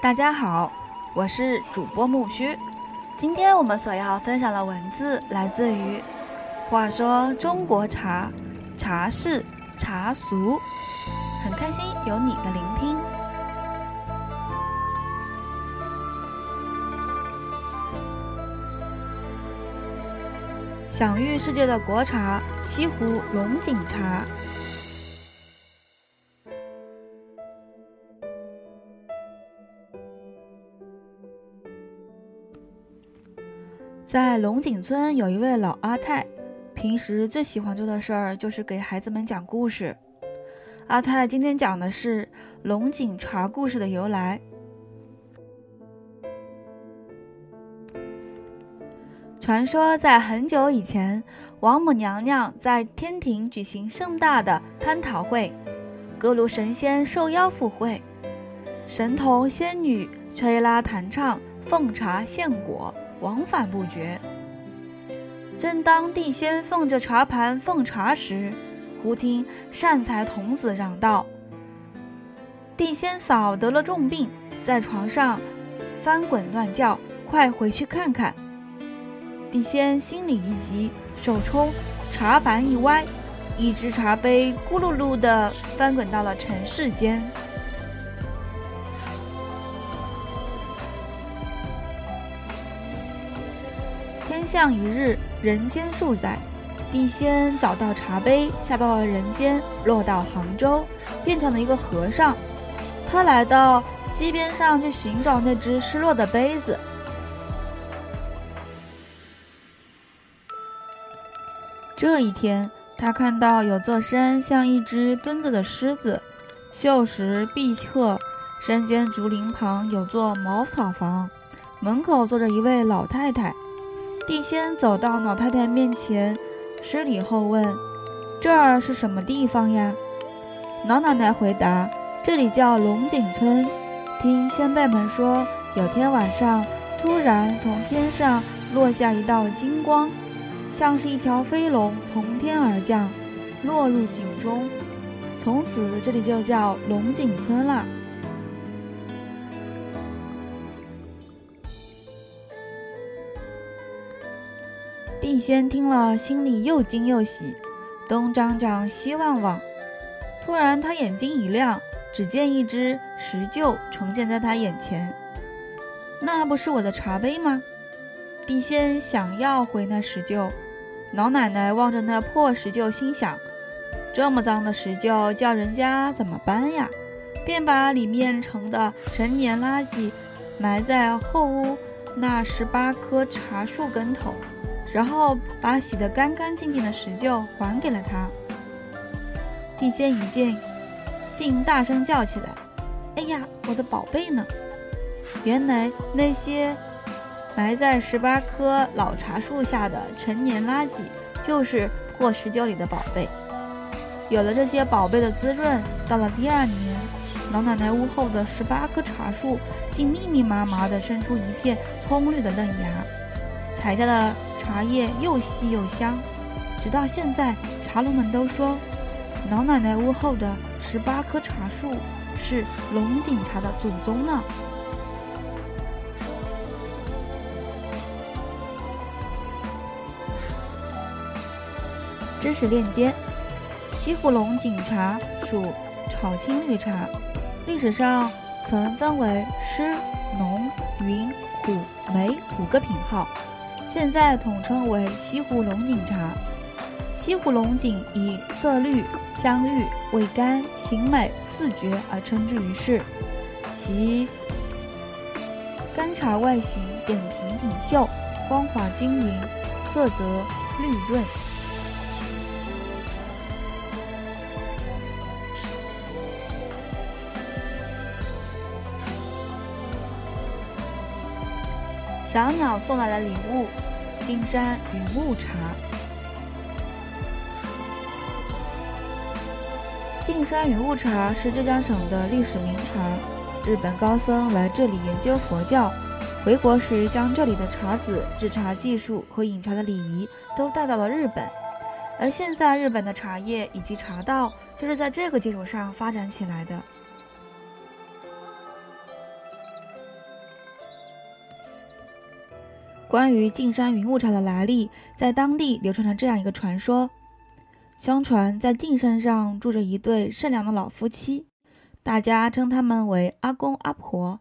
大家好，我是主播木须。今天我们所要分享的文字来自于《话说中国茶茶事茶俗》，很开心有你的聆听。享誉世界的国茶西湖龙井茶。在龙井村有一位老阿太，平时最喜欢做的事儿就是给孩子们讲故事。阿太今天讲的是龙井茶故事的由来。传说在很久以前，王母娘娘在天庭举行盛大的蟠桃会，各路神仙受邀赴会，神童仙女吹拉弹唱，奉茶献果。往返不绝。正当地仙奉着茶盘奉茶时，忽听善财童子嚷道：“地仙嫂得了重病，在床上翻滚乱叫，快回去看看。”地仙心里一急，手冲茶盘一歪，一只茶杯咕噜噜地翻滚到了尘世间。天象一日，人间数载。地仙找到茶杯，下到了人间，落到杭州，变成了一个和尚。他来到溪边上去寻找那只失落的杯子。这一天，他看到有座山像一只蹲着的狮子，秀石碧壑，山间竹林旁有座茅草房，门口坐着一位老太太。地仙走到老太太面前，施礼后问：“这儿是什么地方呀？”老奶奶回答：“这里叫龙井村。听先辈们说，有天晚上，突然从天上落下一道金光，像是一条飞龙从天而降，落入井中。从此，这里就叫龙井村了。”地仙听了，心里又惊又喜，东张张，西望望。突然，他眼睛一亮，只见一只石臼呈现在他眼前。那不是我的茶杯吗？地仙想要回那石臼。老奶奶望着那破石臼，心想：这么脏的石臼，叫人家怎么搬呀？便把里面盛的陈年垃圾埋在后屋那十八棵茶树根头。然后把洗得干干净净的石臼还给了他。地仙一见，竟大声叫起来：“哎呀，我的宝贝呢？”原来那些埋在十八棵老茶树下的陈年垃圾，就是破石臼里的宝贝。有了这些宝贝的滋润，到了第二年，老奶奶屋后的十八棵茶树竟密密麻麻地生出一片葱绿的嫩芽，采下的。茶叶又细又香，直到现在，茶农们都说，老奶奶屋后的十八棵茶树是龙井茶的祖宗呢。知识链接：西湖龙井茶属炒青绿茶，历史上曾分为湿、浓、云、苦、梅五个品号。现在统称为西湖龙井茶。西湖龙井以色绿、香郁、味甘、形美四绝而称之于世。其干茶外形扁平挺秀，光滑均匀，色泽绿润。小鸟送来的礼物：金山云雾茶。金山云雾茶是浙江省的历史名茶。日本高僧来这里研究佛教，回国时将这里的茶籽、制茶技术和饮茶的礼仪都带到了日本。而现在，日本的茶叶以及茶道就是在这个基础上发展起来的。关于径山云雾茶的来历，在当地流传着这样一个传说：相传在径山上住着一对善良的老夫妻，大家称他们为阿公阿婆。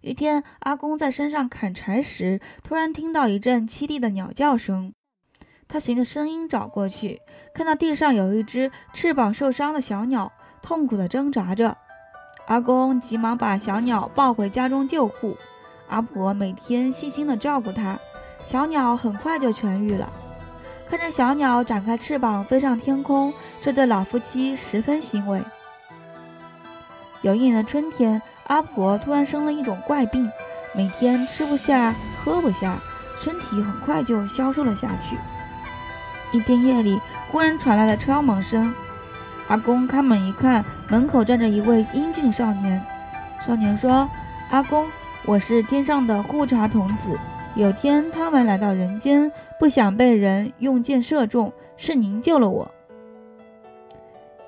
一天，阿公在山上砍柴时，突然听到一阵凄厉的鸟叫声。他循着声音找过去，看到地上有一只翅膀受伤的小鸟，痛苦地挣扎着。阿公急忙把小鸟抱回家中救护。阿婆每天细心地照顾它，小鸟很快就痊愈了。看着小鸟展开翅膀飞上天空，这对老夫妻十分欣慰。有一年的春天，阿婆突然生了一种怪病，每天吃不下、喝不下，身体很快就消瘦了下去。一天夜里，忽然传来了敲门声。阿公开门一看，门口站着一位英俊少年。少年说：“阿公。”我是天上的护茶童子，有天他们来到人间，不想被人用箭射中，是您救了我。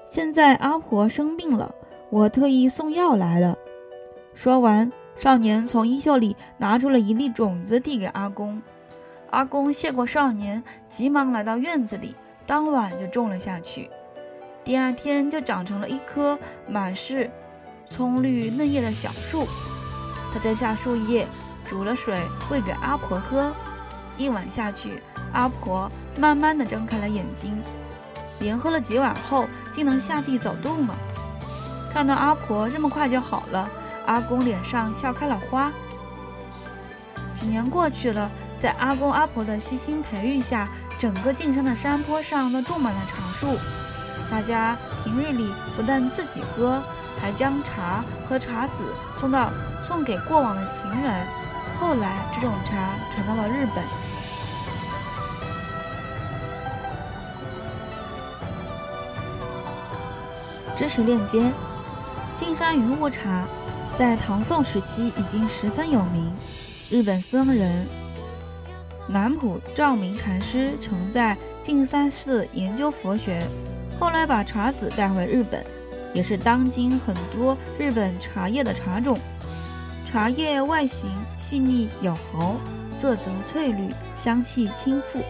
现在阿婆生病了，我特意送药来了。说完，少年从衣袖里拿出了一粒种子，递给阿公。阿公谢过少年，急忙来到院子里，当晚就种了下去。第二天就长成了一棵满是葱绿嫩叶的小树。他摘下树叶，煮了水喂给阿婆喝。一碗下去，阿婆慢慢的睁开了眼睛。连喝了几碗后，竟能下地走动了。看到阿婆这么快就好了，阿公脸上笑开了花。几年过去了，在阿公阿婆的悉心培育下，整个进山的山坡上都种满了茶树。大家平日里不但自己喝。还将茶和茶籽送到送给过往的行人。后来，这种茶传到了日本。知识链接：径山云雾茶在唐宋时期已经十分有名。日本僧人南浦照明禅师曾在径山寺研究佛学，后来把茶籽带回日本。也是当今很多日本茶叶的茶种，茶叶外形细腻有毫，色泽翠绿，香气清馥，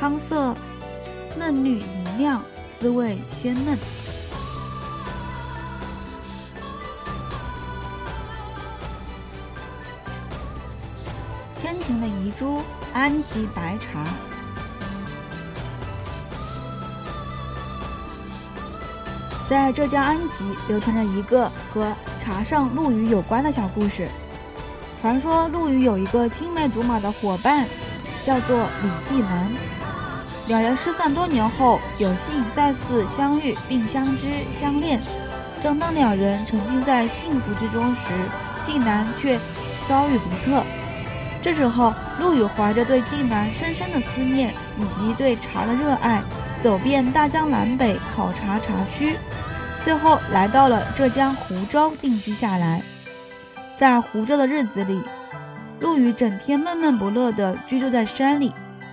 汤色嫩绿明亮，滋味鲜嫩。天庭的遗珠安吉白茶。在浙江安吉流传着一个和茶圣陆羽有关的小故事。传说陆羽有一个青梅竹马的伙伴，叫做李继南。两人失散多年后，有幸再次相遇并相知相恋。正当两人沉浸在幸福之中时，纪南却遭遇不测。这时候，陆羽怀着对纪南深深的思念以及对茶的热爱。走遍大江南北考察茶区，最后来到了浙江湖州定居下来。在湖州的日子里，陆羽整天闷闷不乐地居住在山里，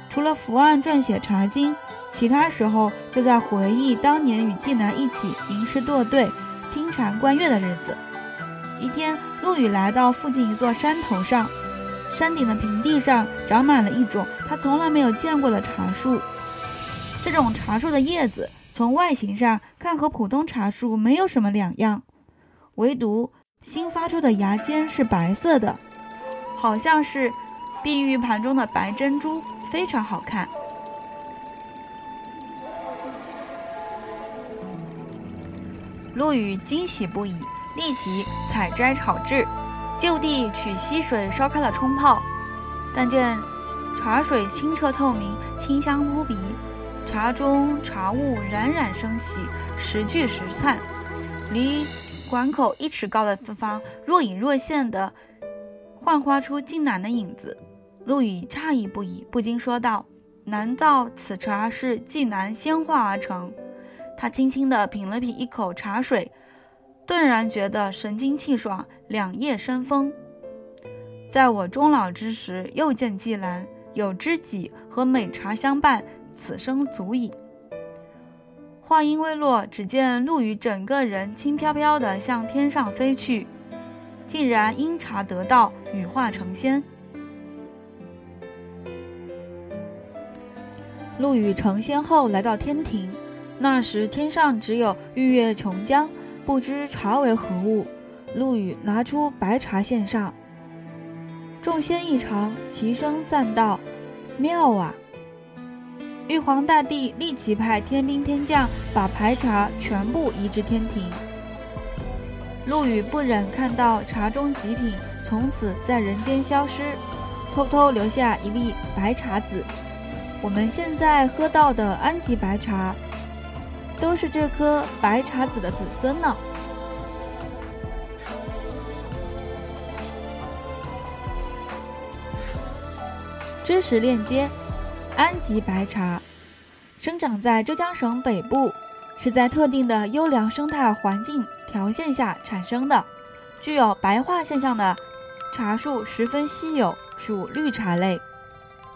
除了伏案撰写《茶经》，其他时候就在回忆当年与纪南一起吟诗作对、听蝉观月的日子。一天，陆羽来到附近一座山头上，山顶的平地上长满了一种他从来没有见过的茶树。这种茶树的叶子从外形上看和普通茶树没有什么两样，唯独新发出的芽尖是白色的，好像是碧玉盘中的白珍珠，非常好看。陆羽惊喜不已，立即采摘炒制，就地取溪水烧开了冲泡，但见茶水清澈透明，清香扑鼻。茶中茶雾冉冉升起，时聚时散，离馆口一尺高的地方，若隐若现的幻化出静南的影子。陆羽诧异不已，不禁说道：“难道此茶是济南仙化而成？”他轻轻地品了品一口茶水，顿然觉得神清气爽，两腋生风。在我终老之时，又见济南，有知己和美茶相伴。此生足矣。话音未落只见陆羽整个人轻飘飘地向天上飞去竟然因茶得道羽化成仙。陆羽成仙后来到天庭那时天上只有日月琼浆不知茶为何物陆羽拿出白茶献上。众仙一尝齐声赞道妙啊玉皇大帝立即派天兵天将把排茶全部移至天庭。陆羽不忍看到茶中极品从此在人间消失，偷偷留下一粒白茶籽。我们现在喝到的安吉白茶，都是这颗白茶籽的子孙呢。知识链接：安吉白茶生长在浙江省北部，是在特定的优良生态环境条件下产生的。具有白化现象的茶树十分稀有，属绿茶类。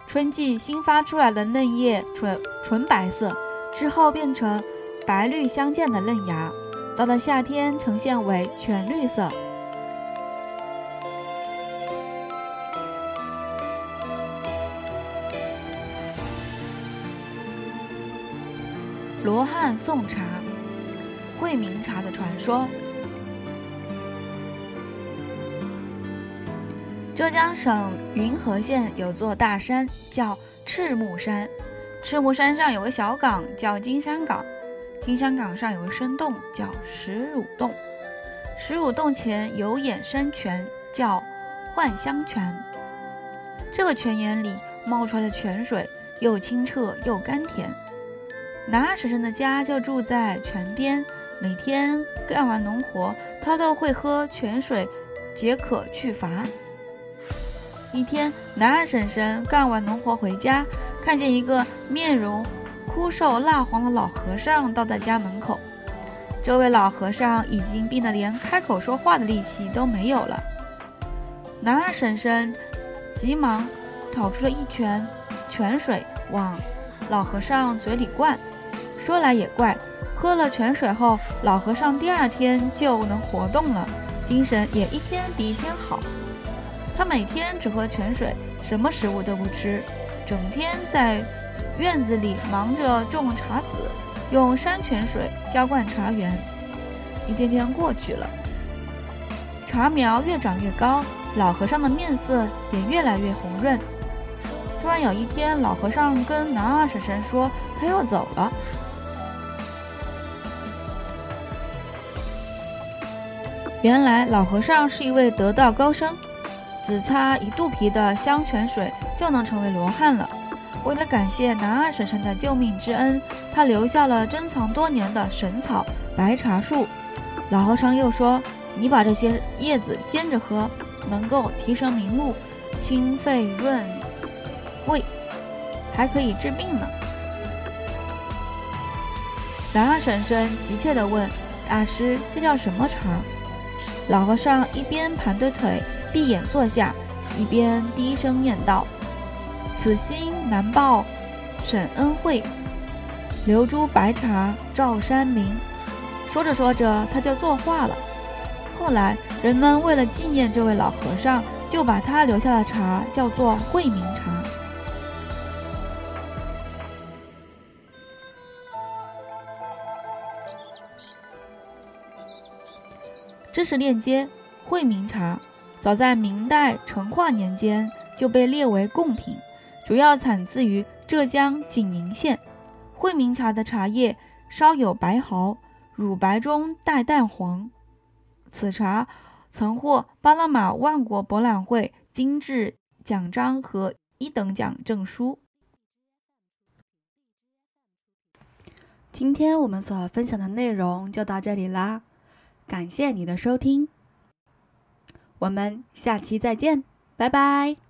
春季新发出来的嫩叶纯纯白色，之后变成白绿相间的嫩芽，到了夏天呈现为全绿色。罗汉送茶，惠明茶的传说。浙江省云和县有座大山叫赤木山，赤木山上有个小港叫金山港，金山港上有个深洞叫石乳洞，石乳洞前有眼山泉叫幻香泉。这个泉眼里冒出来的泉水又清澈又甘甜。男二婶婶的家就住在泉边，每天干完农活，他都会喝泉水解渴去乏。一天，男二婶婶干完农活回家，看见一个面容枯瘦蜡黄的老和尚倒在家门口。这位老和尚已经病得连开口说话的力气都没有了。男二婶婶急忙讨出了一泉泉水往老和尚嘴里灌。说来也怪，喝了泉水后，老和尚第二天就能活动了，精神也一天比一天好。他每天只喝泉水，什么食物都不吃，整天在院子里忙着种茶籽，用山泉水浇灌茶园。一天天过去了，茶苗越长越高，老和尚的面色也越来越红润。突然有一天，老和尚跟男二婶婶说，他要走了。原来老和尚是一位得道高僧，只擦一肚皮的香泉水就能成为罗汉了。为了感谢男二婶婶的救命之恩，他留下了珍藏多年的神草白茶树。老和尚又说：“你把这些叶子煎着喝，能够提升明目、清肺润胃，还可以治病呢。”男二婶婶急切地问：“大师，这叫什么茶？”老和尚一边盘着腿闭眼坐下，一边低声念道：“此心难报沈恩惠，留珠白茶照山明。”说着说着，他就作画了。后来人们为了纪念这位老和尚，就把他留下的茶叫做惠明茶。知识链接：惠民茶，早在明代成化年间就被列为贡品，主要产自于浙江景宁县。惠民茶的茶叶稍有白毫，乳白中带淡黄。此茶曾获巴拿马万国博览会金质奖章和一等奖证书。今天我们所分享的内容就到这里啦。感谢你的收听，我们下期再见，拜拜。